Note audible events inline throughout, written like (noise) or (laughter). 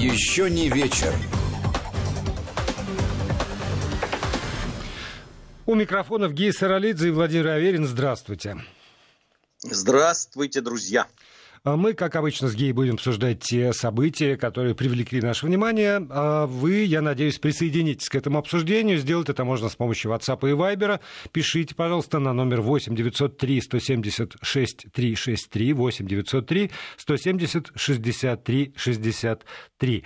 Еще не вечер. У микрофонов Гей Саралидзе и Владимир Аверин. Здравствуйте. Здравствуйте, друзья. А мы, как обычно, с Гей будем обсуждать те события, которые привлекли наше внимание. А вы, я надеюсь, присоединитесь к этому обсуждению. Сделать это можно с помощью WhatsApp и Viber. Пишите, пожалуйста, на номер 8 903 176 363 8 903 170 63 63.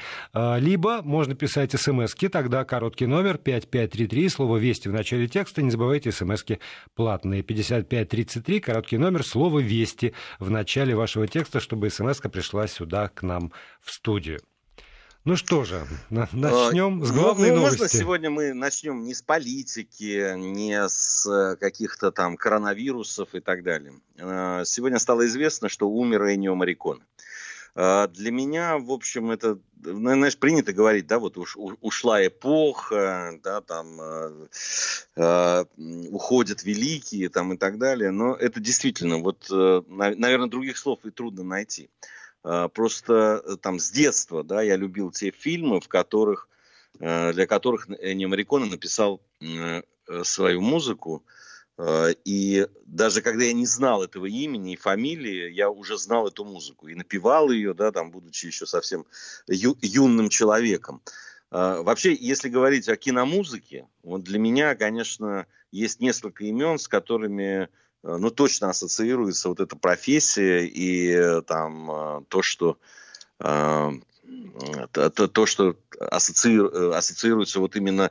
Либо можно писать смски, тогда короткий номер 5533, слово «Вести» в начале текста. Не забывайте, смски платные. 5533, короткий номер, слово «Вести» в начале вашего текста текста, чтобы смс пришла сюда к нам в студию. Ну что же, начнем с главной ну, новости. Можно сегодня мы начнем не с политики, не с э, каких-то там коронавирусов и так далее. Э, сегодня стало известно, что умер Энио Марикон. А, для меня, в общем, это, ну, знаешь, принято говорить, да, вот уж, ушла эпоха, да, там э, э, уходят великие, там и так далее, но это действительно, вот, э, наверное, других слов и трудно найти. Э, просто э, там с детства, да, я любил те фильмы, в которых, э, для которых Энни Марикона написал свою музыку, и даже когда я не знал этого имени и фамилии, я уже знал эту музыку и напевал ее, да, там, будучи еще совсем ю, юным человеком. Э, вообще, если говорить о киномузыке, вот для меня, конечно, есть несколько имен, с которыми э, ну, точно ассоциируется вот эта профессия и там то, что то, то, что ассоциируется вот именно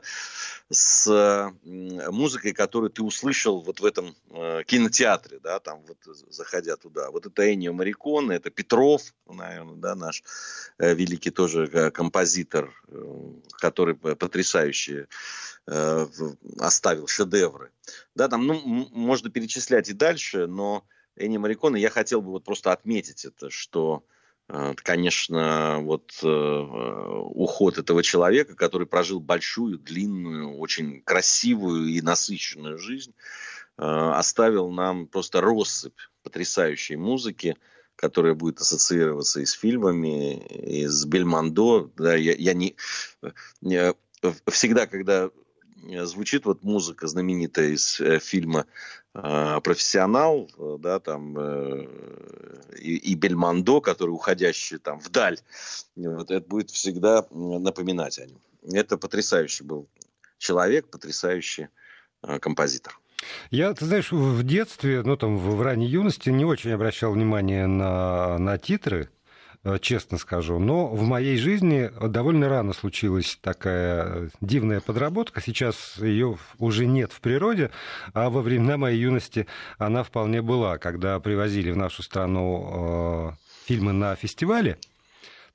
с музыкой, которую ты услышал вот в этом э, кинотеатре, да, там вот заходя туда. Вот это Эннио Мариконе, это Петров, наверное, да, наш э, великий тоже э, композитор, который потрясающе оставил шедевры. Да, там, ну, можно перечислять и дальше, но Энни Мариконе я хотел бы вот просто отметить это, что Э, конечно, вот э, уход этого человека, который прожил большую, длинную, очень красивую и насыщенную жизнь, э, оставил нам просто россыпь потрясающей музыки, которая будет ассоциироваться и с фильмами, и с Бельмондо. Да, я, я не, всегда, когда звучит вот музыка знаменитая из фильма профессионал, э, да, там, э, и, Бельмондо, который уходящий там вдаль, вот это будет всегда напоминать о нем. Это потрясающий был человек, потрясающий э, композитор. Я, ты знаешь, в детстве, ну там в ранней юности не очень обращал внимание на, на титры, честно скажу. Но в моей жизни довольно рано случилась такая дивная подработка. Сейчас ее уже нет в природе, а во времена моей юности она вполне была. Когда привозили в нашу страну э, фильмы на фестивале,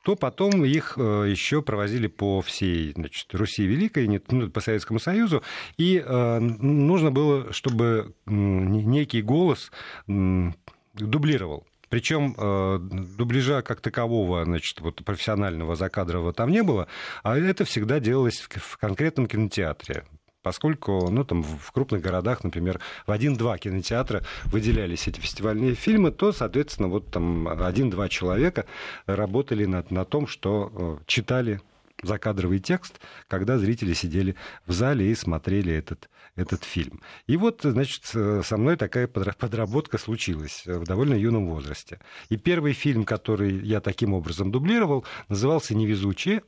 то потом их э, еще провозили по всей значит, Руси Великой, ну, по Советскому Союзу, и нужно было, чтобы некий голос дублировал причем э, дубляжа как такового, значит, вот профессионального закадрового там не было, а это всегда делалось в, в конкретном кинотеатре. Поскольку ну, там, в крупных городах, например, в один-два кинотеатра выделялись эти фестивальные фильмы, то, соответственно, вот там один-два человека работали над, на том, что э, читали закадровый текст, когда зрители сидели в зале и смотрели этот, этот фильм. И вот, значит, со мной такая подработка случилась в довольно юном возрасте. И первый фильм, который я таким образом дублировал, назывался «Невезучие»,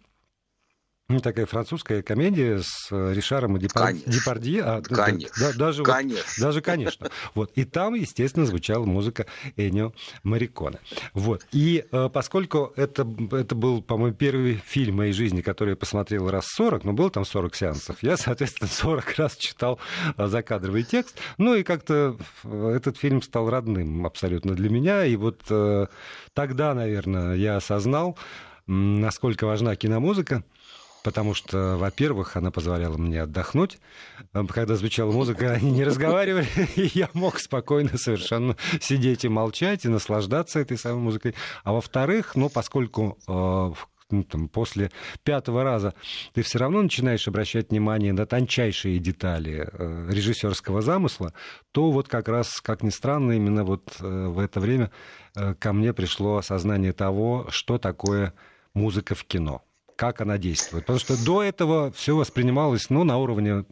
ну, такая французская комедия с э, Ришаром и Депар... Депардье. А, конечно. Да, даже, конечно. Вот, даже, конечно. Вот. И там, естественно, звучала музыка Энио Мариконе. Вот. И э, поскольку это, это был, по-моему, первый фильм моей жизни, который я посмотрел раз 40, но было там 40 сеансов, я, соответственно, 40 (laughs) раз читал э, закадровый текст. Ну и как-то этот фильм стал родным абсолютно для меня. И вот э, тогда, наверное, я осознал, насколько важна киномузыка потому что, во-первых, она позволяла мне отдохнуть. Когда звучала музыка, они не разговаривали, (laughs) и я мог спокойно совершенно сидеть и молчать, и наслаждаться этой самой музыкой. А во-вторых, ну, поскольку э, ну, там, после пятого раза ты все равно начинаешь обращать внимание на тончайшие детали э, режиссерского замысла, то вот как раз, как ни странно, именно вот э, в это время э, ко мне пришло осознание того, что такое музыка в кино. Как она действует. Потому что до этого все воспринималось ну, на уровне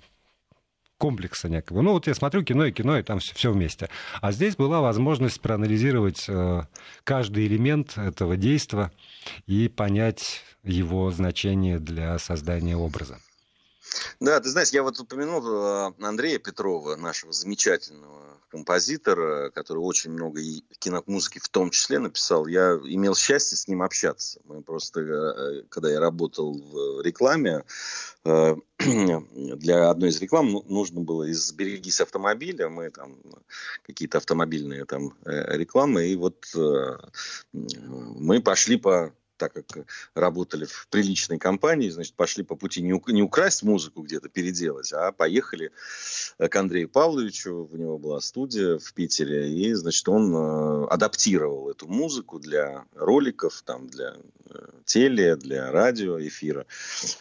комплекса некого. Ну, вот я смотрю кино и кино, и там все, все вместе. А здесь была возможность проанализировать э, каждый элемент этого действия и понять его значение для создания образа. Да, ты знаешь, я вот упомянул э, Андрея Петрова, нашего замечательного композитор, который очень много и киномузыки в том числе написал. Я имел счастье с ним общаться. Мы просто, э, когда я работал в рекламе, э, (clears throat) для одной из реклам ну, нужно было из «Берегись автомобиля», мы там какие-то автомобильные там э, рекламы, и вот мы пошли по так как работали в приличной компании, значит, пошли по пути не, украсть музыку где-то, переделать, а поехали к Андрею Павловичу, у него была студия в Питере, и, значит, он э, адаптировал эту музыку для роликов, там, для э, теле, для радио, эфира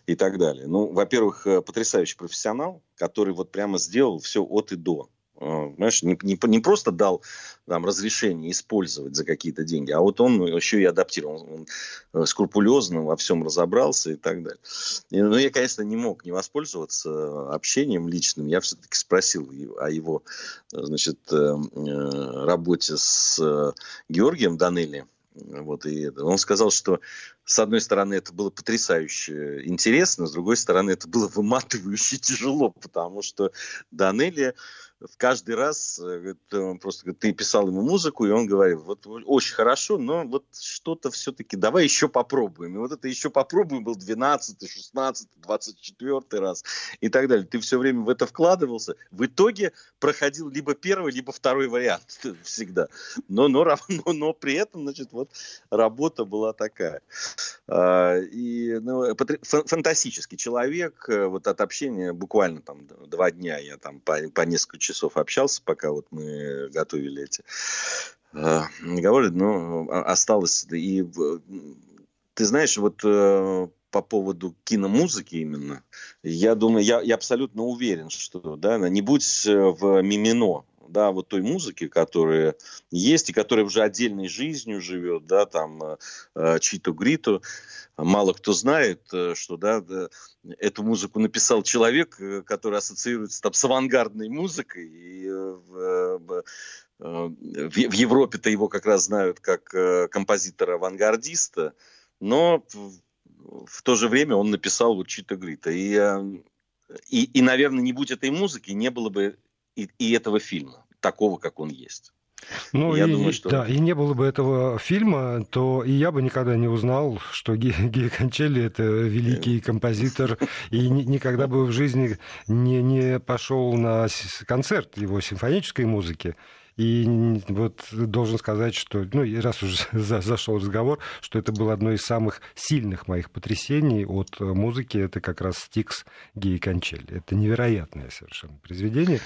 и так далее. Ну, во-первых, э, потрясающий профессионал, который вот прямо сделал все от и до. А, понимаешь, не, не, не просто дал там, разрешение использовать за какие-то деньги, а вот он еще и адаптировал. Он, он скрупулезно во всем разобрался и так далее. И, ну, я, конечно, не мог не воспользоваться общением личным. Я все-таки спросил о его значит, э, э, работе с э, Георгием Данелли. Вот, и он сказал, что с одной стороны это было потрясающе интересно, с другой стороны это было выматывающе (laughs) тяжело, потому что Данелли в каждый раз э, просто ты писал ему музыку, и он говорил, вот очень хорошо, но вот что-то все-таки давай еще попробуем. И вот это еще попробуем был 12, 16, 24 раз и так далее. Ты все время в это вкладывался. В итоге проходил либо первый, либо второй вариант (laughs) всегда. Но, но, (laughs) но, но при этом, значит, вот работа была такая. А, и ну, фантастический человек. Э, вот от общения буквально там два дня я там по, по несколько часов общался, пока вот мы готовили эти э, говорит, а, осталось. И ты знаешь, вот э, по поводу киномузыки именно, я думаю, я, я абсолютно уверен, что да, не будь э, в Мимино, да, вот той музыки, которая есть и которая уже отдельной жизнью живет, да, там э, э Читу Гриту, мало кто знает, э, что, да, эту музыку написал человек, э, который ассоциируется там с авангардной музыкой, и в, в, в Европе-то его как раз знают как композитора-авангардиста, но в то же время он написал вот Чита Грита. И, и, и, наверное, не будь этой музыки, не было бы и, и этого фильма, такого, как он есть. Ну, я и, думаю, что... Да, и не было бы этого фильма, то и я бы никогда не узнал, что (laughs) Гея Кончелли – это великий композитор, и никогда бы в жизни не, не пошел на концерт его симфонической музыки. И вот должен сказать, что, ну, раз уже (laughs) зашел разговор, что это было одно из самых сильных моих потрясений от музыки, это как раз «Стикс» Геи Кончелли. Это невероятное совершенно произведение.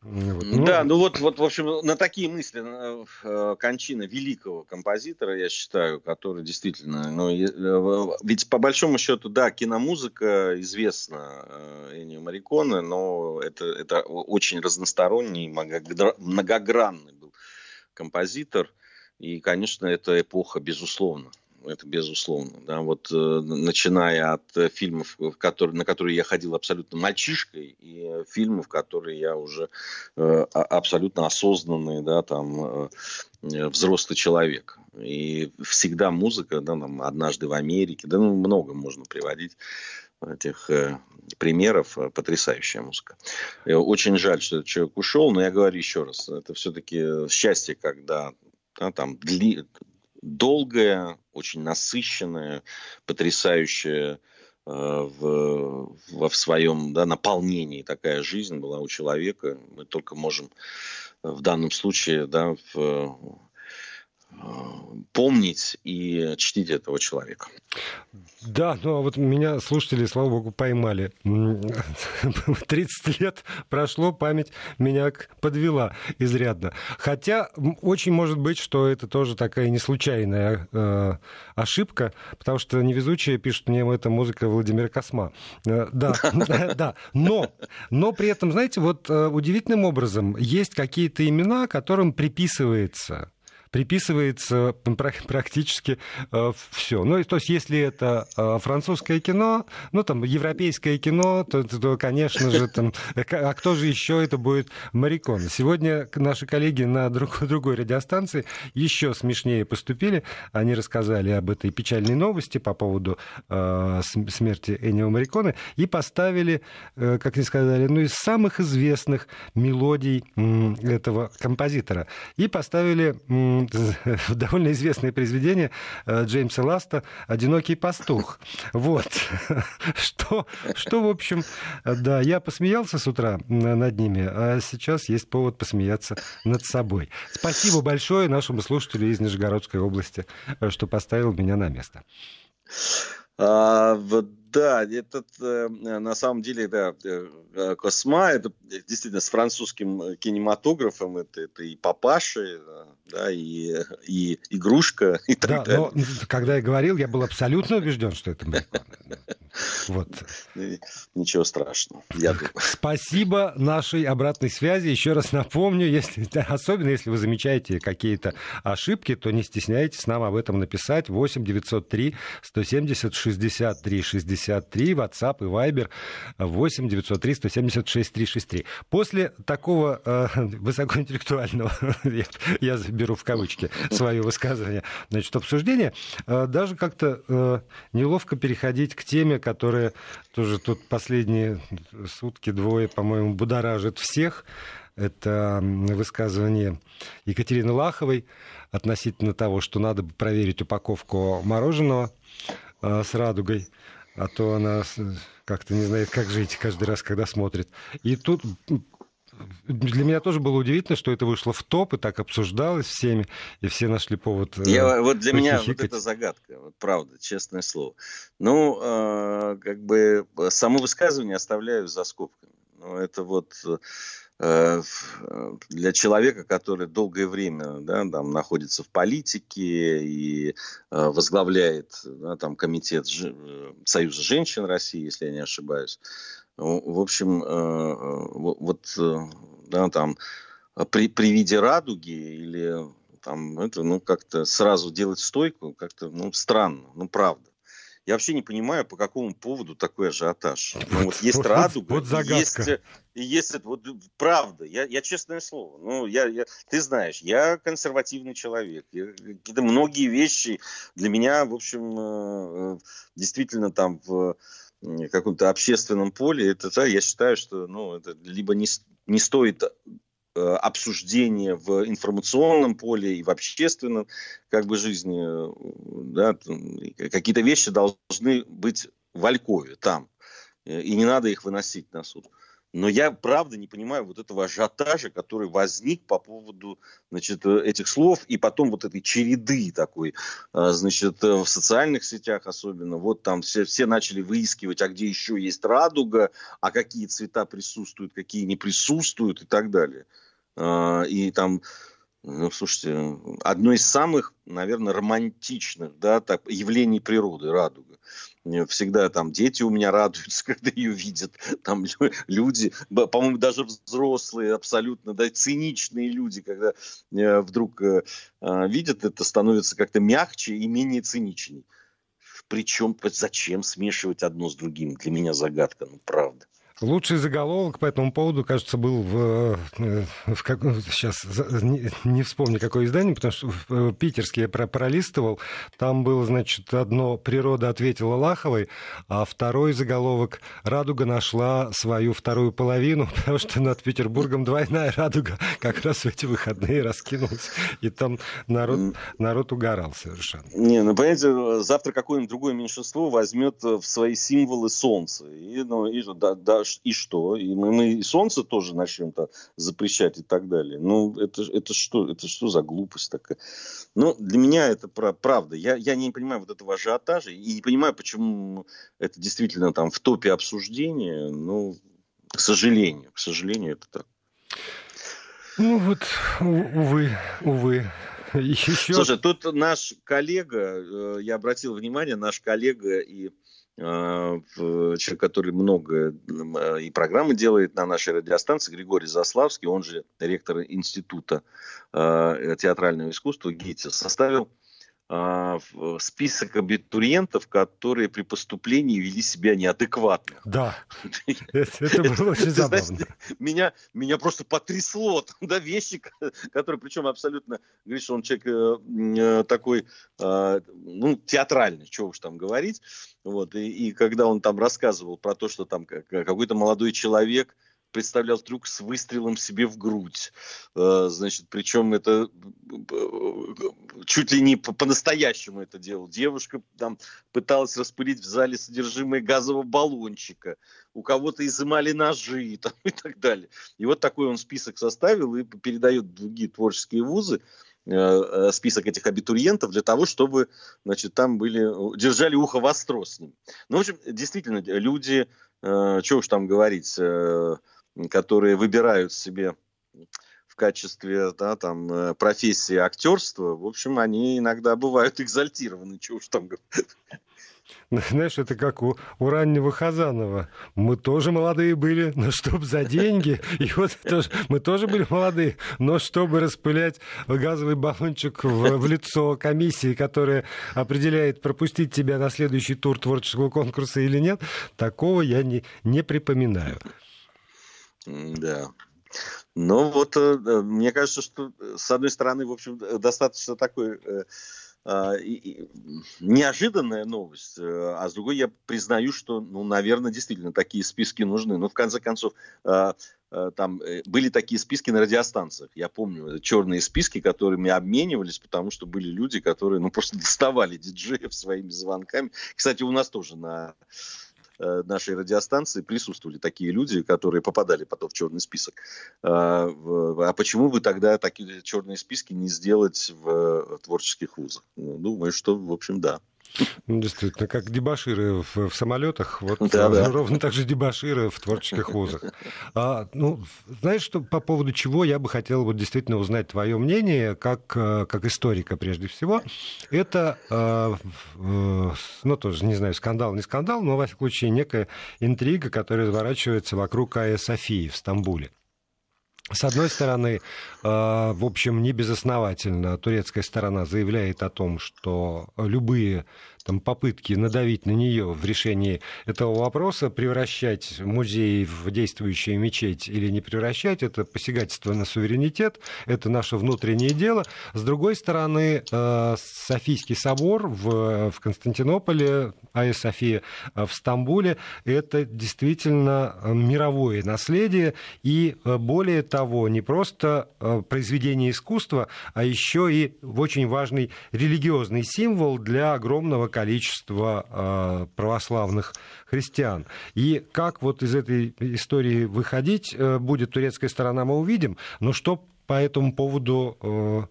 Вот. Ну... Да, ну вот, вот, в общем, на такие мысли э, кончина великого композитора, я считаю, который действительно, ну, э, ведь по большому счету, да, киномузыка известна э, Эннио Мариконе, но это, это очень разносторонний, многогранный был композитор, и, конечно, эта эпоха, безусловно, это безусловно. Да, вот э, начиная от э, фильмов, которые, на которые я ходил абсолютно мальчишкой, и фильмов, которые я уже э, абсолютно осознанный, да, там, э, взрослый человек. И всегда музыка, да, там, однажды в Америке, да, ну, много можно приводить этих э, примеров, потрясающая музыка. Очень жаль, что этот человек ушел, но я говорю еще раз, это все-таки счастье, когда да, там дли, долгая, очень насыщенная, потрясающая э, в, в, в своем да, наполнении такая жизнь была у человека. Мы только можем в данном случае да, в, помнить и чтить этого человека. Да, ну а вот меня слушатели, слава богу, поймали. 30 (laughs) лет прошло, память меня подвела изрядно. Хотя очень может быть, что это тоже такая не случайная э, ошибка, потому что невезучие пишут мне, это музыка Владимира Косма. Э, (laughs) да, да, но, но при этом, знаете, вот э, удивительным образом есть какие-то имена, которым приписывается приписывается практически э, все. Ну, то есть, если это э, французское кино, ну, там, европейское кино, то, то конечно же, там, а кто же еще это будет Марикон? Сегодня наши коллеги на друг, другой радиостанции еще смешнее поступили. Они рассказали об этой печальной новости по поводу э, смерти Энио Мариконы и поставили, э, как они сказали, ну, из самых известных мелодий э, этого композитора. И поставили (laughs) довольно известное произведение э, Джеймса Ласта «Одинокий пастух». Вот. (laughs) Что, что, в общем, да, я посмеялся с утра над ними, а сейчас есть повод посмеяться над собой. Спасибо большое нашему слушателю из Нижегородской области, э, что поставил меня на место. А, да, этот э, на самом деле, да, э, Косма, это действительно с французским кинематографом, это, это и папаши, да, и, и игрушка, и так да, далее. Но, когда я говорил, я был абсолютно убежден, что это Бекон. (laughs) Вот. Ничего страшного. Я думаю. Спасибо нашей обратной связи. Еще раз напомню, если, особенно если вы замечаете какие-то ошибки, то не стесняйтесь нам об этом написать. 8 903 170 63 63, WhatsApp и Viber 8 903 170 6363. После такого э, высокоинтеллектуального, (laughs) я, я беру в кавычки свое высказывание, значит, обсуждения, э, даже как-то э, неловко переходить к теме, которая тоже тут последние сутки, двое, по-моему, будоражит всех. Это высказывание Екатерины Лаховой относительно того, что надо бы проверить упаковку мороженого э, с радугой, а то она как-то не знает, как жить каждый раз, когда смотрит. И тут для меня тоже было удивительно, что это вышло в топ, и так обсуждалось всеми, и все нашли повод... Э, Я, вот для меня вот это загадка, вот правда, честное слово. Ну, э, как бы само высказывание оставляю за скобками. Ну, это вот э, для человека, который долгое время да, там, находится в политике и э, возглавляет да, там, комитет Ж... Э, Союза женщин России, если я не ошибаюсь, в общем, э, э, вот э, да, там при, при виде радуги или там это, ну, как-то сразу делать стойку, как-то, ну, странно, ну, правда. Я вообще не понимаю, по какому поводу такой ажиотаж. Ну, вот есть вот, радуга, вот загадка. есть, есть вот правда. Я, я честное слово. Ну, я, я, ты знаешь, я консервативный человек. какие-то многие вещи для меня, в общем, действительно там в каком-то общественном поле, это, да, я считаю, что ну, это либо не, не стоит э, обсуждения в информационном поле и в общественном как бы жизни, да, какие-то вещи должны быть в Алькове, там, и не надо их выносить на суд. Но я правда не понимаю вот этого ажиотажа, который возник по поводу значит, этих слов и потом вот этой череды такой, а, значит, в социальных сетях особенно. Вот там все, все начали выискивать, а где еще есть радуга, а какие цвета присутствуют, какие не присутствуют и так далее. И там ну, слушайте, одно из самых, наверное, романтичных да, так, явлений природы – радуга. Всегда там дети у меня радуются, (laughs) когда ее видят. Там люди, по-моему, даже взрослые, абсолютно да, циничные люди, когда э, вдруг э, э, видят это, становятся как-то мягче и менее циничней. Причем зачем смешивать одно с другим? Для меня загадка, ну правда. Лучший заголовок по этому поводу, кажется, был в, э, в как, сейчас не, не вспомню какое издание, потому что в питерский я пролистывал. Там было, значит, одно «Природа ответила Лаховой», а второй заголовок «Радуга нашла свою вторую половину», (laughs) потому что над Петербургом двойная радуга как раз в эти выходные раскинулась. И там народ, народ угорал совершенно. Не, ну, понимаете, завтра какое-нибудь другое меньшинство возьмет в свои символы солнце. И, ну, и да, да, и что? И мы, мы и солнце тоже начнем-то запрещать и так далее. Ну, это, это что? Это что за глупость такая? Ну, для меня это правда. Я, я не понимаю вот этого ажиотажа и не понимаю, почему это действительно там в топе обсуждения. Ну, к сожалению, к сожалению, это так. Ну вот, увы, увы. Еще... Слушай, тут наш коллега, я обратил внимание, наш коллега и человек, который много и программы делает на нашей радиостанции, Григорий Заславский, он же ректор Института театрального искусства ГИТИС, составил а, список абитуриентов, которые при поступлении вели себя неадекватно. Да, (laughs) это было очень забавно. Меня, меня просто потрясло, (laughs) да, вещи, (laughs) которые, причем абсолютно, говорит, что он человек э, э, такой, а, ну, театральный, что уж там говорить, вот, и когда он там рассказывал про то, что там какой-то молодой человек, представлял трюк с выстрелом себе в грудь. Э, значит, причем это чуть ли не по-настоящему это делал. Девушка там пыталась распылить в зале содержимое газового баллончика. У кого-то изымали ножи там, и так далее. И вот такой он список составил и передает другие творческие вузы э, э, список этих абитуриентов для того, чтобы, значит, там были, держали ухо востро с ним. Ну, в общем, действительно, люди, э, что уж там говорить, э, которые выбирают себе в качестве да, там, э, профессии актерства, в общем, они иногда бывают экзальтированы, чего уж там. Знаешь, это как у, у раннего Хазанова. Мы тоже молодые были, но чтобы за деньги. И вот тоже, мы тоже были молодые, но чтобы распылять газовый баллончик в, в лицо комиссии, которая определяет, пропустить тебя на следующий тур творческого конкурса или нет, такого я не, не припоминаю. Да. Ну вот, э, мне кажется, что э, с одной стороны, в общем, достаточно такой э, а, неожиданная новость, а с другой я признаю, что, ну, наверное, действительно такие списки нужны. Но в конце концов, там были такие списки на радиостанциях. Я помню черные списки, которыми обменивались, потому что были люди, которые ну, просто доставали диджеев своими звонками. Кстати, у нас тоже на Э, нашей радиостанции присутствовали такие люди, которые попадали потом в черный список. А, а почему бы тогда такие черные списки не сделать в творческих вузах? Ну, думаю, что, в общем, да. Ну, действительно, как дебаширы в, в самолетах, вот да, да. (laughs) ровно так же дебаширы в творческих вузах. А, ну, знаешь, что по поводу чего я бы хотел вот действительно узнать твое мнение, как, э, как историка прежде всего. Это, э, э, ну, тоже, не знаю, скандал, не скандал, но, во всяком случае, некая интрига, которая разворачивается вокруг Айя Софии в Стамбуле. С одной стороны, в общем, не безосновательно турецкая сторона заявляет о том, что любые там, попытки надавить на нее в решении этого вопроса, превращать музей в действующую мечеть или не превращать, это посягательство на суверенитет, это наше внутреннее дело. С другой стороны, э, Софийский собор в, в Константинополе, Айя София э, в Стамбуле, это действительно мировое наследие, и э, более того, не просто произведение искусства, а еще и очень важный религиозный символ для огромного количество а, православных христиан. И как вот из этой истории выходить э, будет турецкая сторона, мы увидим. Но что по этому поводу э,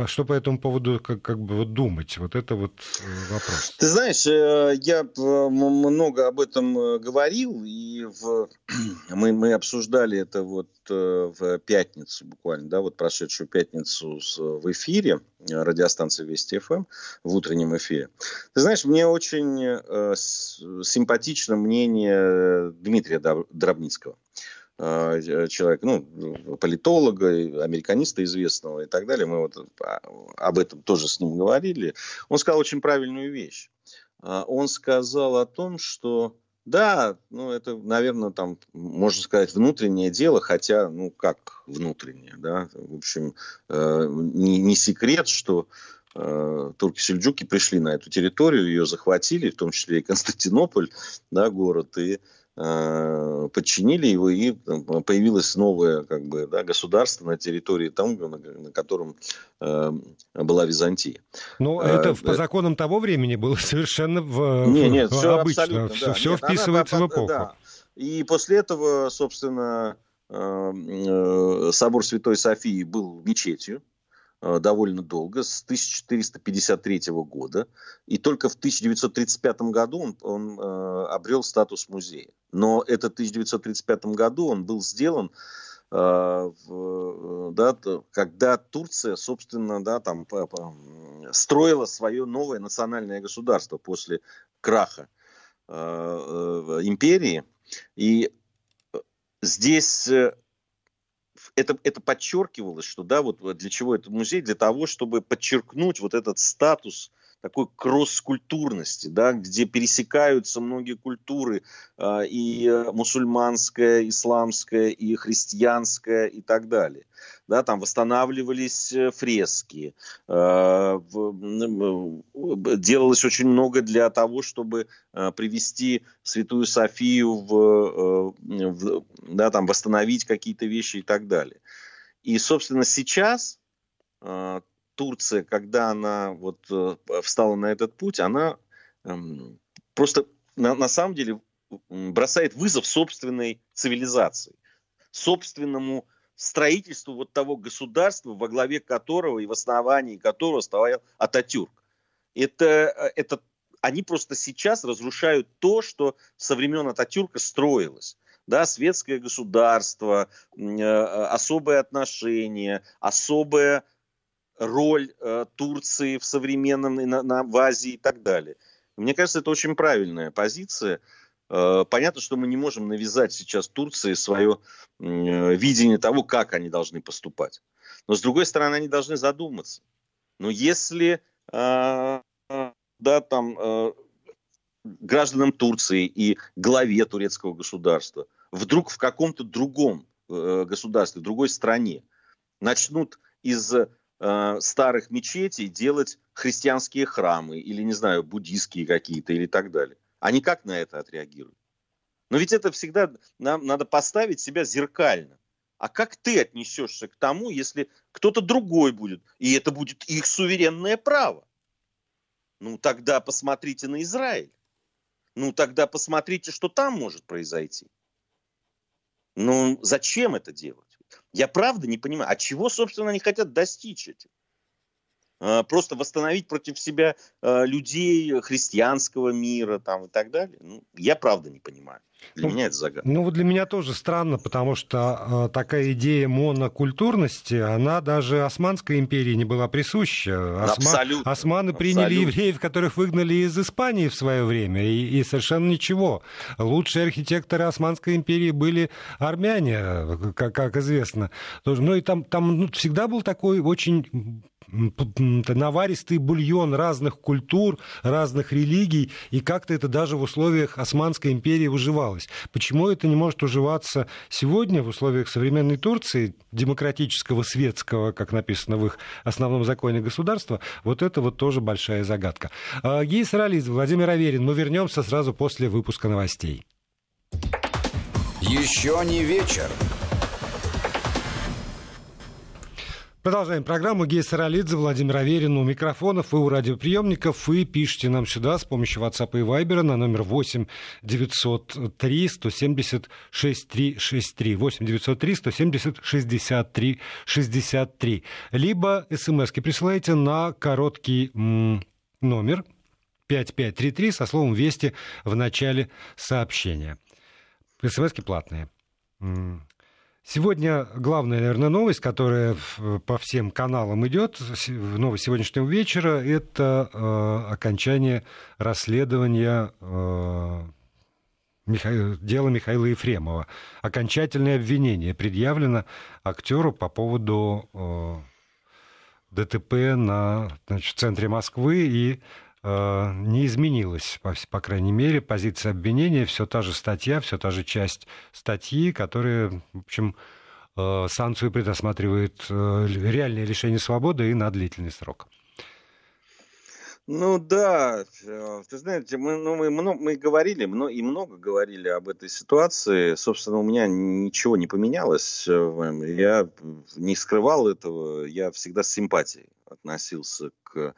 а что по этому поводу как, как бы вот думать? Вот это вот э, вопрос. Ты знаешь, э, я много об этом э, говорил, и в... (clears throat) мы, мы обсуждали это вот в пятницу буквально, да, вот прошедшую пятницу в эфире радиостанции Вести ФМ, в утреннем эфире. Ты знаешь, мне очень симпатично мнение Дмитрия Дробницкого. Э, человека, ну, политолога, американиста известного и так далее. Мы вот а, об этом тоже с ним говорили. Он сказал очень правильную вещь. А, он сказал о том, что да, ну это, наверное, там, можно сказать, внутреннее дело, хотя, ну как внутреннее, да, в общем, э, не, не секрет, что э, турки-сельджуки пришли на эту территорию, ее захватили, в том числе и Константинополь, да, город, и подчинили его, и появилось новое как бы, да, государство на территории там, на, на котором э, была Византия. Ну, это по законам того времени было совершенно в, не, нет, все обычно, все, да. все нет, вписывается она, в эпоху. Да. И после этого, собственно, э, собор Святой Софии был мечетью, Э, довольно долго, с 1453 года, и только в 1935 году он, он э, обрел статус музея. Но это в 1935 году он был сделан да, когда Турция, собственно, да, там строила свое новое национальное государство после краха империи. И здесь это, это подчеркивалось, что да, вот для чего этот музей? Для того, чтобы подчеркнуть вот этот статус такой кросс-культурности, да, где пересекаются многие культуры, э, и мусульманская, исламская, и христианская, и так далее. Да, там восстанавливались э, фрески, э, делалось очень много для того, чтобы э, привести Святую Софию в, э, в да, там восстановить какие-то вещи и так далее. И, собственно, сейчас э, Турция, когда она вот э, встала на этот путь, она эм, просто на, на самом деле бросает вызов собственной цивилизации, собственному строительству вот того государства, во главе которого и в основании которого стоял Ататюрк. Это, э, это они просто сейчас разрушают то, что со времен Ататюрка строилось. Да, светское государство, э, особые отношения, особая роль э, Турции в современном, на, на, в Азии и так далее. Мне кажется, это очень правильная позиция. Э, понятно, что мы не можем навязать сейчас Турции свое э, видение того, как они должны поступать. Но, с другой стороны, они должны задуматься. Но если э, да, там, э, гражданам Турции и главе турецкого государства вдруг в каком-то другом э, государстве, другой стране начнут из Э, старых мечетей делать христианские храмы или, не знаю, буддийские какие-то или так далее. Они как на это отреагируют? Но ведь это всегда нам надо поставить себя зеркально. А как ты отнесешься к тому, если кто-то другой будет, и это будет их суверенное право? Ну, тогда посмотрите на Израиль. Ну, тогда посмотрите, что там может произойти. Ну, зачем это делать? Я правда не понимаю, а чего, собственно, они хотят достичь этим? А, просто восстановить против себя а, людей христианского мира там, и так далее. Ну, я правда не понимаю. Для ну, меня это загадка. Ну, вот для меня тоже странно, потому что э, такая идея монокультурности, она даже Османской империи не была присуща. Осма... Абсолютно. Османы приняли Абсолютно. евреев, которых выгнали из Испании в свое время, и, и совершенно ничего. Лучшие архитекторы Османской империи были армяне, как, как известно. Ну и там, там ну, всегда был такой очень наваристый бульон разных культур, разных религий, и как-то это даже в условиях Османской империи выживалось. Почему это не может уживаться сегодня в условиях современной Турции, демократического, светского, как написано в их основном законе государства, вот это вот тоже большая загадка. А, Гей Сарализ, Владимир Аверин, мы вернемся сразу после выпуска новостей. Еще не вечер. Продолжаем программу. Гея Саралидзе, Владимир Аверин у микрофонов и у радиоприемников. Вы пишите нам сюда с помощью WhatsApp и Viber на номер 8 903 170 6363. 8 903 170 63 63. Либо смс-ки присылайте на короткий номер 5533 со словом «Вести» в начале сообщения. СМС-ки платные. Сегодня главная, наверное, новость, которая по всем каналам идет, новость сегодняшнего вечера, это э, окончание расследования э, Миха... дела Михаила Ефремова. Окончательное обвинение предъявлено актеру по поводу э, ДТП на, значит, в центре Москвы и не изменилась, по, по крайней мере, позиция обвинения, все та же статья, все та же часть статьи, которая, в общем, э, санкцию предусматривает э, реальное лишение свободы и на длительный срок. Ну да, ты знаете, мы, ну, мы, много, мы говорили много, и много говорили об этой ситуации. Собственно, у меня ничего не поменялось. Я не скрывал этого. Я всегда с симпатией относился к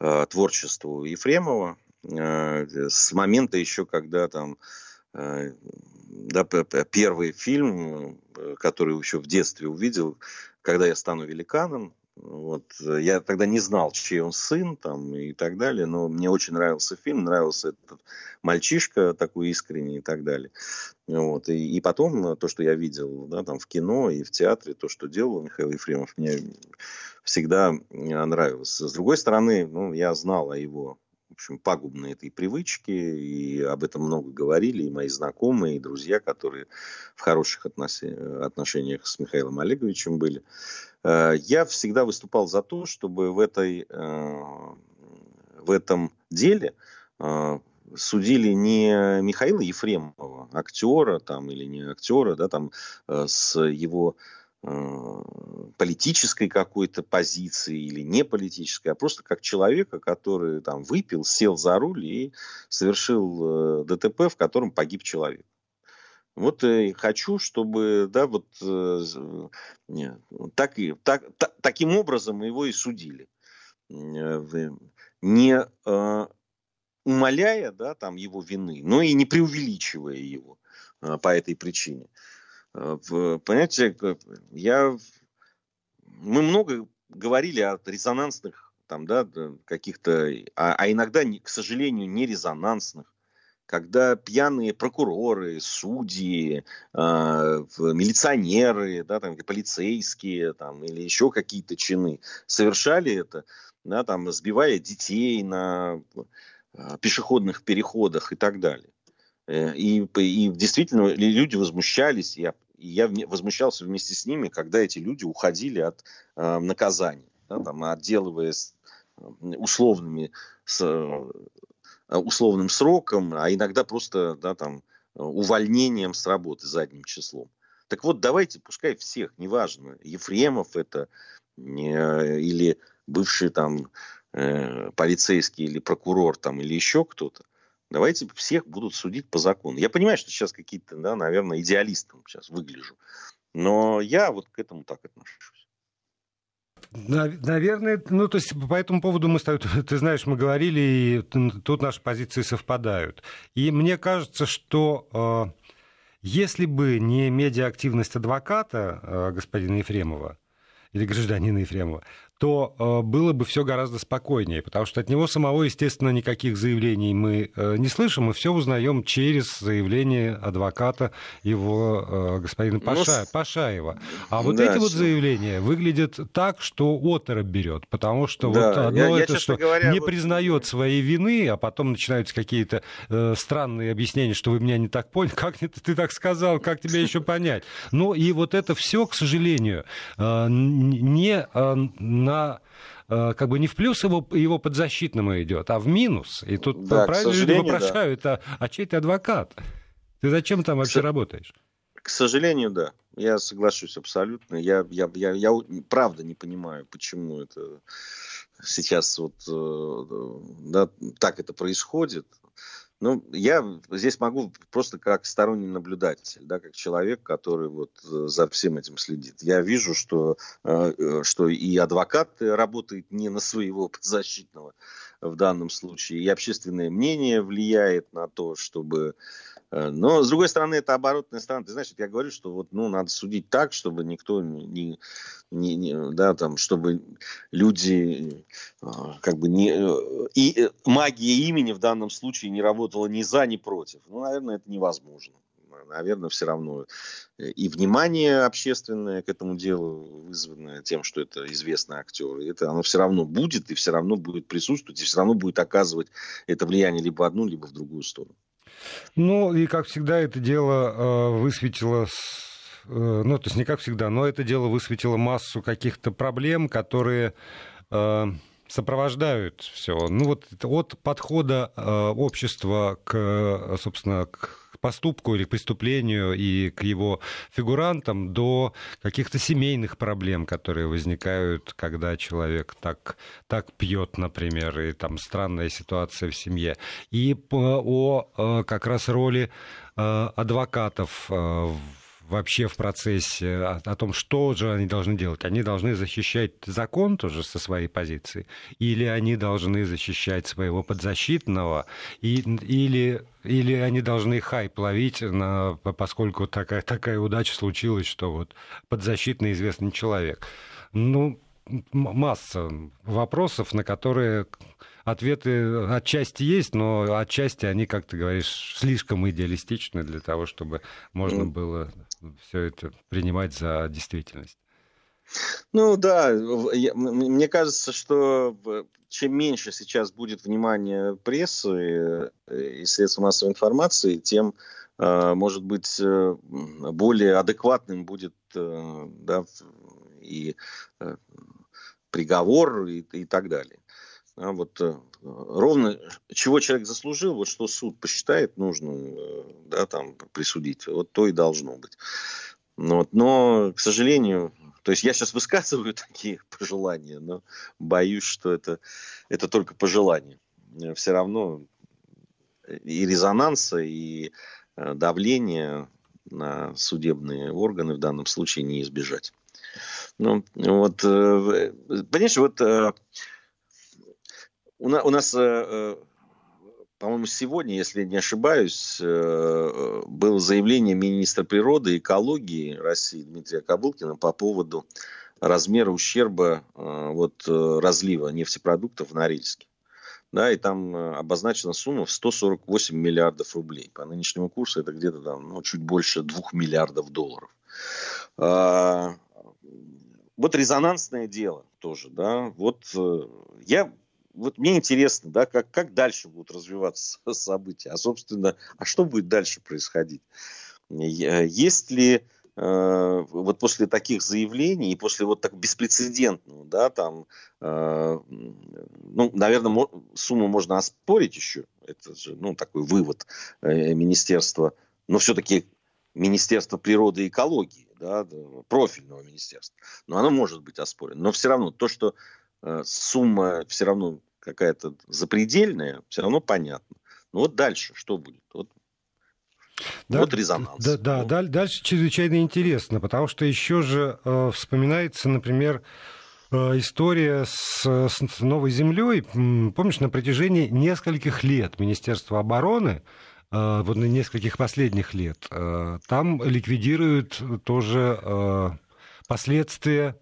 э, творчеству Ефремова э, с момента еще, когда там э, да, первый фильм, который еще в детстве увидел, когда я стану великаном, Вот. Я тогда не знал, чей он сын там, и так далее, но мне очень нравился фильм, нравился этот мальчишка такой искренний и так далее. Вот. И, и потом то, что я видел да, там, в кино и в театре, то, что делал Михаил Ефремов, мне всегда нравилось. С другой стороны, ну, я знал о его общем, пагубной этой привычки, и об этом много говорили и мои знакомые, и друзья, которые в хороших отношениях с Михаилом Олеговичем были. Э, я всегда выступал за то, чтобы в, этой, э, в этом деле э, судили не Михаила Ефремова, актера там, или не актера, да, там, с его политической какой-то позиции или не политической, а просто как человека, который там выпил, сел за руль и совершил ДТП, в котором погиб человек. Вот и хочу, чтобы, да, вот э, так и, так, та, таким образом его и судили. Э, не э, умаляя, да, там его вины, но и не преувеличивая его э, по этой причине. Э, понимаете, я, мы много говорили о резонансных там, да, каких-то, а, а иногда, к сожалению, не резонансных когда пьяные прокуроры, судьи, э, милиционеры, да, там, полицейские там, или еще какие-то чины совершали это, да, там, сбивая детей на э, пешеходных переходах и так далее. Э, и, и действительно люди возмущались, я, я возмущался вместе с ними, когда эти люди уходили от э, наказания, да, там, отделываясь э, условными с, Э, условным сроком, а иногда просто да, там, увольнением с работы задним числом. Так вот, давайте, пускай всех, неважно, Ефремов это э, или бывший там э, полицейский или прокурор там или еще кто-то, давайте всех будут судить по закону. Я понимаю, что сейчас какие-то, да, наверное, идеалистом сейчас выгляжу, но я вот к этому так отношусь. Наверное, ну, то есть по этому поводу мы, (laughs) ты знаешь, мы говорили, и тут наши позиции совпадают. И мне кажется, что э, если бы не медиаактивность адвоката э, господина Ефремова, или гражданина Ефремова, то э, было бы все гораздо спокойнее, потому что от него самого, естественно, никаких заявлений мы э, не слышим, мы все узнаем через заявление адвоката его э, господина ну, Паша, ну, Пашаева. А вот да, эти вот заявления выглядят так, что оторопь берет, потому что да, вот одно я, это, я, что говоря, не вот... признает своей вины, а потом начинаются какие-то э, странные объяснения, что вы меня не так поняли, (laughs) как ты так сказал, как тебя еще понять. Ну и вот это все, к сожалению, э, не на э, как бы не в плюс его, его подзащитному идет, а в минус. И тут да, правильно люди вопрошают, да. а, а чей ты адвокат? Ты зачем там вообще к, работаешь? К сожалению, да. Я соглашусь абсолютно. Я, я, я, я правда не понимаю, почему это сейчас вот э, да, так это происходит. Ну, я здесь могу просто как сторонний наблюдатель, да, как человек, который вот э, за всем этим следит. Я вижу, что, э, э, что и адвокат работает не на своего (laughs) подзащитного в данном случае, и общественное мнение влияет на то, чтобы но, с другой стороны, это оборотная сторона. Ты знаешь, я говорю, что вот, ну, надо судить так, чтобы никто не, не, не да, там, чтобы люди э, как бы не... Э, и магия имени в данном случае не работала ни за, ни против. Ну, наверное, это невозможно. Наверное, все равно и внимание общественное к этому делу, вызванное тем, что это известный актер, это оно все равно будет, и все равно будет присутствовать, и все равно будет оказывать это влияние либо в одну, либо в другую сторону. Ну, и, как всегда, это дело э, высветило э, ну, то есть не как всегда, но это дело высветило массу каких-то проблем, которые э, сопровождают все. Ну вот от подхода общества к, собственно, к поступку или к преступлению и к его фигурантам до каких-то семейных проблем, которые возникают, когда человек так, так пьет, например, и там странная ситуация в семье. И о, о как раз роли э, адвокатов э, в вообще в процессе, о, о том, что же они должны делать. Они должны защищать закон тоже со своей позиции, или они должны защищать своего подзащитного, и, или, или они должны хайп ловить, на, поскольку такая, такая удача случилась, что вот подзащитный известный человек. Ну, масса вопросов, на которые ответы отчасти есть, но отчасти они, как ты говоришь, слишком идеалистичны для того, чтобы можно было все это принимать за действительность. Ну да, я, мне кажется, что чем меньше сейчас будет внимания прессы и средств массовой информации, тем, э, может быть, э, более адекватным будет э, да, и приговор и, и так далее. А вот ровно чего человек заслужил, вот что суд посчитает нужным, да, там присудить, вот то и должно быть. Но, вот, но, к сожалению, то есть я сейчас высказываю (laughs) такие пожелания, но боюсь, что это, это только пожелания. Все равно и резонанса, и э, давления на судебные органы в данном случае не избежать. Ну, вот, э, понимаешь, вот э, у нас по-моему, сегодня, если не ошибаюсь, э, было заявление министра природы и экологии России Дмитрия Кабылкина по поводу размера ущерба э, вот, э, разлива нефтепродуктов в Норильске. Да, и там обозначена сумма в 148 миллиардов рублей. По нынешнему курсу это где-то там, ну, чуть больше 2 миллиардов долларов. А, вот резонансное дело тоже, да. Вот я вот мне интересно, да, как, как дальше будут развиваться (laughs) события, а, собственно, а что будет дальше происходить? Есть ли э, вот после таких заявлений и после вот так беспрецедентного, да, там, э, ну, наверное, сумму можно оспорить еще, это же, ну, такой вывод э, министерства, но все-таки Министерство природы и экологии, да, профильного министерства, но оно может быть оспорено, но все равно то, что сумма все равно какая-то запредельная, все равно понятно. Но вот дальше что будет? Вот да, вот резонанс. Да, да, ну. да, дальше чрезвычайно интересно, потому что еще же э, вспоминается, например, э, история с, с Новой Землей. Помнишь, на протяжении нескольких лет Министерство обороны э, вот на нескольких последних лет, э, там ликвидируют тоже э, последствия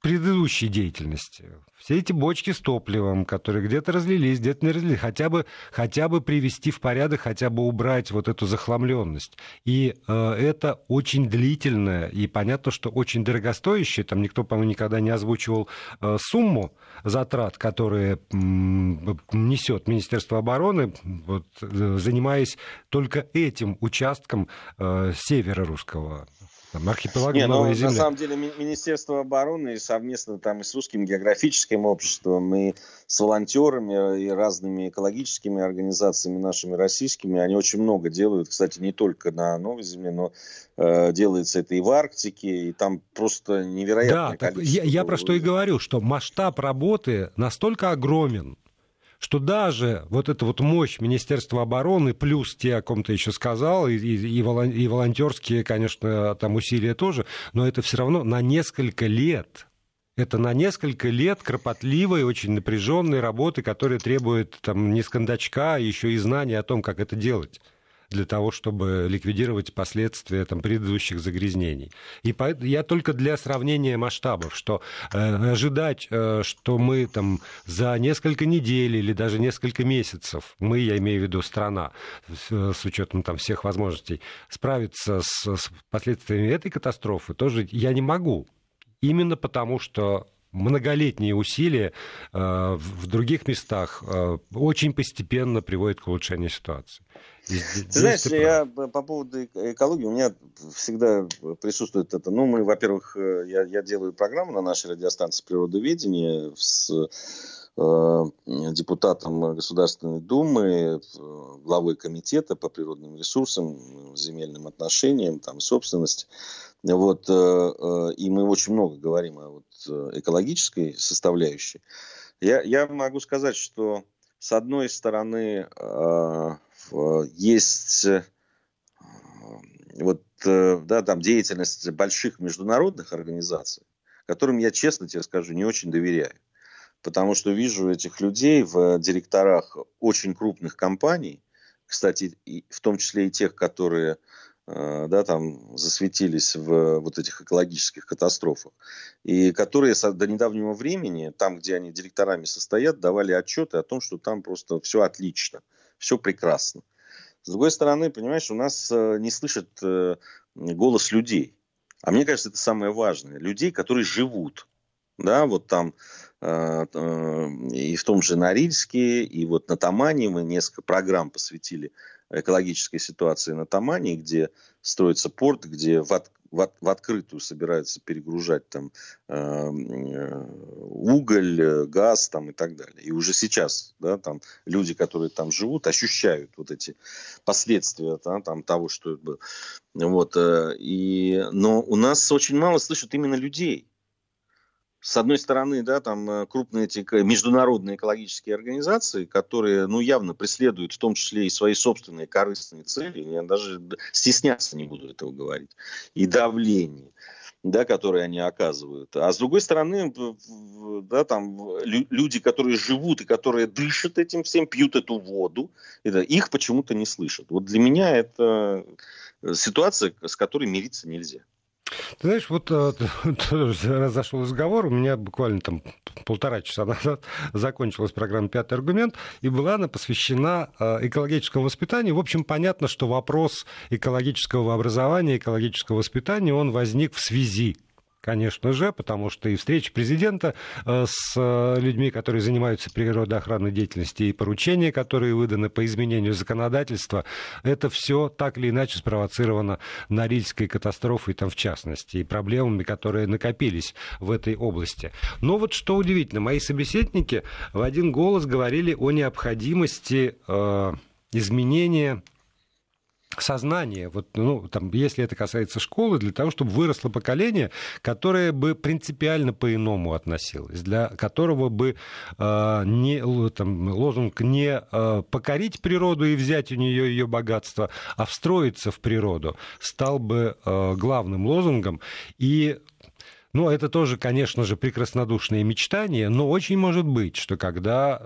предыдущей деятельности. Все эти бочки с топливом, которые где-то разлились, где-то не разлились, хотя бы, хотя бы привести в порядок, хотя бы убрать вот эту захламленность. И э, это очень длительное и понятно, что очень дорогостоящее. Там никто, по-моему, никогда не озвучивал э, сумму затрат, которые м, несет Министерство обороны, вот, э, занимаясь только этим участком э, севера русского там, архипелаг Не, ну, Земля. На самом деле Министерство обороны совместно там и с Русским географическим обществом, и с волонтерами, и разными экологическими организациями нашими российскими, они очень много делают, кстати, не только на Новой Земле, но э, делается это и в Арктике, и там просто невероятное да, количество. Я, я про что и говорю, что масштаб работы настолько огромен, что даже вот эта вот мощь Министерства обороны, плюс те, о ком ты еще сказал, и, и, и волонтерские, конечно, там усилия тоже, но это все равно на несколько лет. Это на несколько лет кропотливой, очень напряженной работы, которая требует там, не с кондачка, а еще и знания о том, как это делать для того, чтобы ликвидировать последствия там, предыдущих загрязнений. И по, я только для сравнения масштабов, что э, ожидать, э, что мы там за несколько недель или даже несколько месяцев, мы, я имею в виду страна, с, с учетом там, всех возможностей, справиться с, с последствиями этой катастрофы, тоже я не могу. Именно потому, что многолетние усилия э, в других местах э, очень постепенно приводят к улучшению ситуации. Ты знаешь, я по поводу экологии, у меня всегда присутствует это. Ну, мы, во-первых, э, я, я делаю программу на нашей радиостанции природоведения с э, депутатом Государственной Думы, главой комитета по природным ресурсам, земельным отношениям, там, собственности. Вот, э, и мы очень много говорим о вот экологической составляющей. Я, я могу сказать, что с одной стороны есть э, вот, э, да, там деятельность больших международных организаций, которым я, честно тебе скажу, не очень доверяю. Потому что вижу этих людей в директорах очень крупных компаний, кстати, в том числе и тех, которые Э, да, там засветились в вот этих экологических катастрофах, и которые до недавнего времени, там, где они директорами состоят, давали отчеты о том, что там просто все отлично, все прекрасно. С другой стороны, понимаешь, у нас э, не слышат э, голос людей. А мне кажется, это самое важное. Людей, которые живут. Да, вот там и в том же Норильске, и вот на Тамане мы несколько программ посвятили экологической ситуации на Тамане, где строится порт, где в, от, в, в открытую собираются перегружать там э, уголь, газ там и так далее. И уже сейчас, да, там люди, которые там живут, ощущают вот эти последствия да, там того, что вот. Э, и, но у нас очень мало слышат именно людей с одной стороны, да, там э, крупные эти международные экологические организации, которые, ну, явно преследуют в том числе и свои собственные корыстные цели, я даже стесняться не буду этого говорить, и давление да, которые они оказывают. А с другой стороны, да, там люди, которые живут и которые дышат этим всем, пьют эту воду, это, их почему-то не слышат. Вот для меня это ситуация, с которой мириться нельзя. Ты знаешь, вот э, (laughs) раз разговор, у меня буквально там полтора часа назад (laughs) закончилась программа «Пятый аргумент», и была она посвящена э, экологическому воспитанию. В общем, понятно, что вопрос экологического образования, экологического воспитания, он возник в связи конечно же, потому что и встреча президента э, с э, людьми, которые занимаются природоохранной деятельностью, и поручения, которые выданы по изменению законодательства, это все так или иначе спровоцировано Норильской катастрофой, там в частности, и проблемами, которые накопились в этой области. Но вот что удивительно, мои собеседники в один голос говорили о необходимости э, изменения сознание, вот, ну, там, если это касается школы, для того, чтобы выросло поколение, которое бы принципиально по-иному относилось, для которого бы э, не, там, лозунг не э, покорить природу и взять у нее ее богатство, а встроиться в природу, стал бы э, главным лозунгом. И ну, это тоже, конечно же, прекраснодушные мечтания, но очень может быть, что когда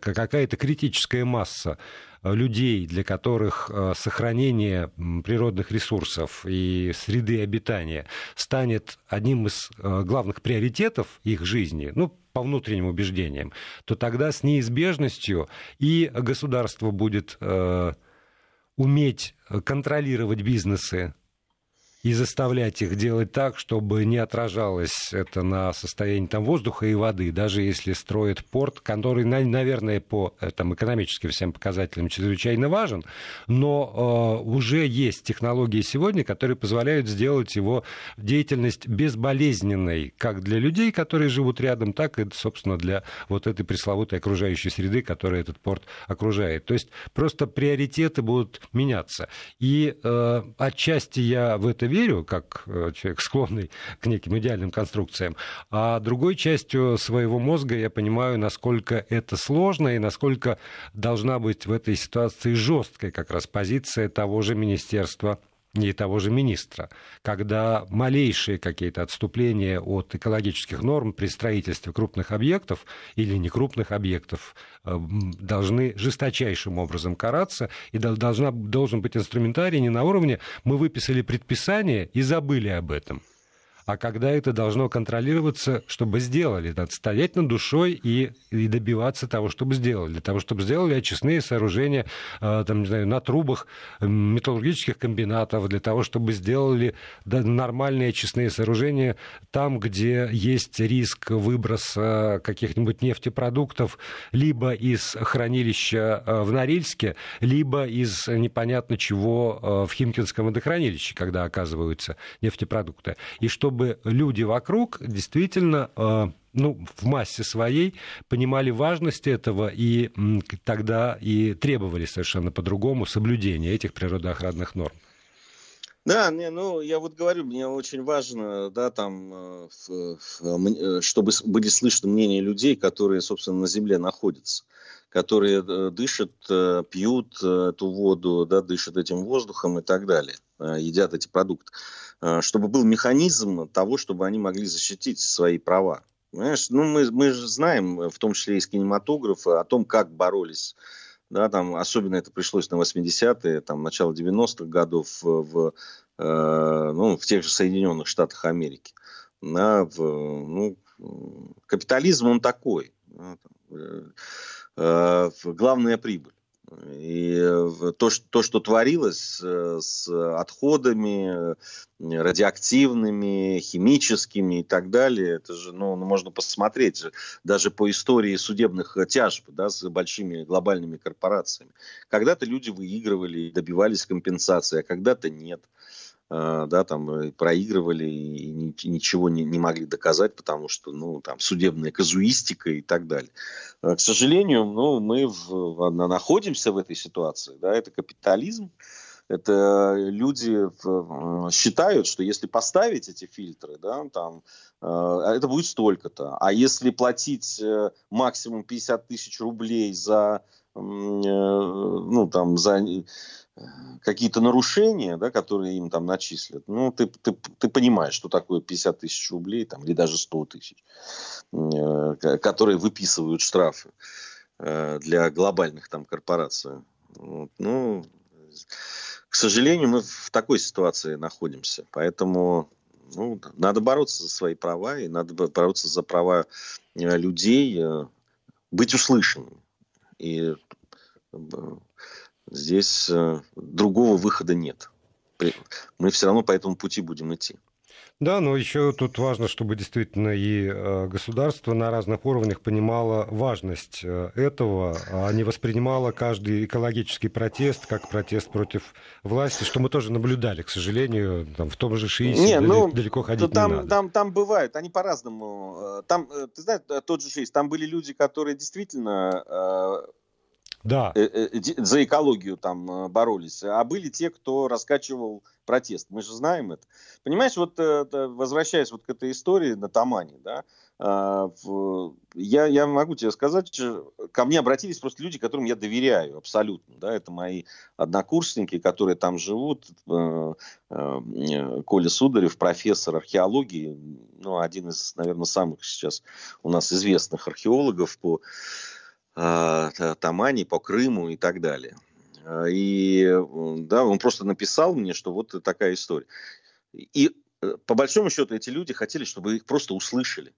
какая-то критическая масса людей, для которых э, сохранение природных ресурсов и среды обитания станет одним из э, главных приоритетов их жизни, ну, по внутренним убеждениям, то тогда с неизбежностью и государство будет э, уметь контролировать бизнесы и заставлять их делать так, чтобы не отражалось это на состоянии там, воздуха и воды, даже если строят порт, который, наверное, по э, там, экономическим всем показателям чрезвычайно важен, но э, уже есть технологии сегодня, которые позволяют сделать его деятельность безболезненной, как для людей, которые живут рядом, так и, собственно, для вот этой пресловутой окружающей среды, которая этот порт окружает. То есть просто приоритеты будут меняться. И э, отчасти я в это верю, как э, человек, склонный к неким идеальным конструкциям, а другой частью своего мозга я понимаю, насколько это сложно и насколько должна быть в этой ситуации жесткая как раз позиция того же Министерства и того же министра, когда малейшие какие-то отступления от экологических норм при строительстве крупных объектов или некрупных объектов э, должны жесточайшим образом караться, и должна, должен быть инструментарий не на уровне «мы выписали предписание и забыли об этом», а когда это должно контролироваться, чтобы сделали. Надо стоять над душой и, и добиваться того, чтобы сделали. Для того, чтобы сделали очистные сооружения э, там, не знаю, на трубах металлургических комбинатов, для того, чтобы сделали нормальные очистные сооружения там, где есть риск выброса каких-нибудь нефтепродуктов либо из хранилища э, в Норильске, либо из непонятно чего э, в Химкинском водохранилище, когда оказываются нефтепродукты. И чтобы чтобы люди вокруг действительно э, ну, в массе своей понимали важность этого и тогда и требовали совершенно по-другому соблюдения этих природоохранных норм. Да, не, ну я вот говорю, мне очень важно, да, там, э, э, чтобы были слышны мнения людей, которые, собственно, на земле находятся, которые дышат, пьют эту воду, да, дышат этим воздухом и так далее, едят эти продукты. Э, чтобы был механизм того, чтобы они могли защитить свои права. Понимаешь? Ну, мы, мы же знаем, в том числе из кинематографа, о том, как боролись да, там, особенно это пришлось на 80-е, там, начало 90-х годов в, э, ну, в тех же Соединенных Штатах Америки. Да, в, ну, капитализм он такой. Да, там, э, э, главная прибыль. И то, что, то, что творилось э, с отходами радиоактивными, химическими и так далее, это же, ну, ну, можно посмотреть же, даже по истории судебных тяжб да, с большими глобальными корпорациями. Когда-то люди выигрывали, добивались компенсации, а когда-то нет. Да, там э, проигрывали и ничего не, не могли доказать, потому что, ну, там, судебная казуистика и так далее. А, к сожалению, ну, мы в, находимся в этой ситуации, да, это капитализм, это люди считают, что если поставить эти фильтры, да, там, э, это будет столько-то. А если платить э, максимум 50 тысяч рублей за, ну, там, за какие-то нарушения, да, которые им там начислят, ну, ты, ты, ты понимаешь, что такое 50 тысяч рублей там, или даже 100 тысяч, э, которые выписывают штрафы э, для глобальных там корпораций. Вот, ну, к сожалению, мы в такой ситуации находимся, поэтому ну, надо бороться за свои права и надо бороться за права э, людей, быть услышанными. И Здесь э, другого выхода нет. Мы все равно по этому пути будем идти. Да, но еще тут важно, чтобы действительно и э, государство на разных уровнях понимало важность э, этого, а не воспринимало каждый экологический протест как протест против власти, что мы тоже наблюдали, к сожалению, там, в том же ШИИСе не, далеко, ну, далеко ходить там, не надо. Там, там бывает, они по-разному. Там, ты знаешь, тот же ШИИС, там были люди, которые действительно да. Э, э, за экологию там э, боролись, а были те, кто раскачивал протест. Мы же знаем это. Понимаешь, вот возвращаясь вот к этой истории на Тамане, да, а, я, я могу тебе сказать, ко мне обратились просто люди, которым я доверяю абсолютно. Да, это мои однокурсники, которые там живут. Коля Сударев, профессор археологии, ну, один из, наверное, самых сейчас у нас известных археологов по Тамани, по Крыму и так далее. А, и да, он просто написал мне, что вот такая история. И э, по большому счету эти люди хотели, чтобы их просто услышали.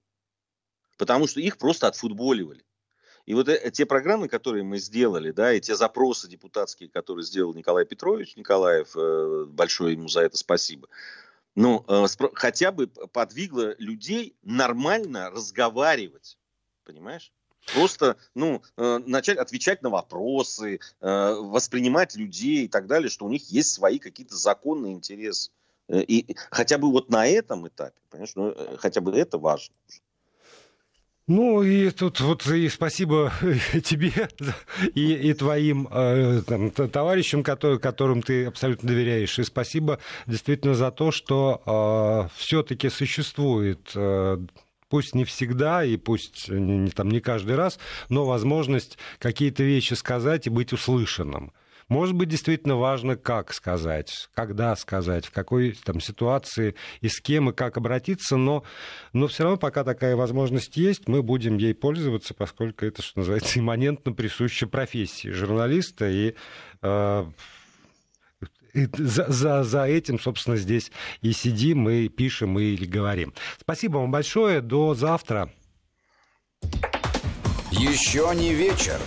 Потому что их просто отфутболивали. И вот э, те программы, которые мы сделали, да, и те запросы депутатские, которые сделал Николай Петрович Николаев, э, большое ему за это спасибо, ну, хотя бы подвигло людей нормально разговаривать, понимаешь? Просто, ну, э, начать отвечать на вопросы, э, воспринимать людей и так далее, что у них есть свои какие-то законные интересы. Э, и хотя бы вот на этом этапе, понимаешь, ну, хотя бы это важно. Ну и тут вот и спасибо тебе и, и твоим э, там, товарищам, которые, которым ты абсолютно доверяешь. И спасибо действительно за то, что э, все-таки существует э, пусть не всегда и пусть не, там, не каждый раз, но возможность какие-то вещи сказать и быть услышанным. Может быть, действительно важно, как сказать, когда сказать, в какой там ситуации и с кем и как обратиться, но, но все равно, пока такая возможность есть, мы будем ей пользоваться, поскольку это, что называется, (laughs) имманентно присуще профессии журналиста и э, за, за, за этим, собственно, здесь и сидим, и пишем, и говорим. Спасибо вам большое. До завтра. Еще не вечер.